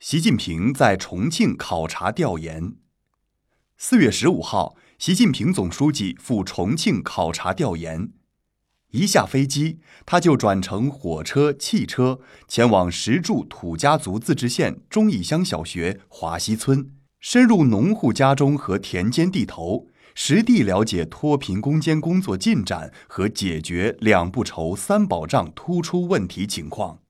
习近平在重庆考察调研。四月十五号习近平总书记赴重庆考察调研。一下飞机他就转乘火车汽车前往石柱土家族自治县中义乡小学华西村深入农户家中和田间地头实地了解脱贫攻坚工作进展和解决两不愁三保障突出问题情况。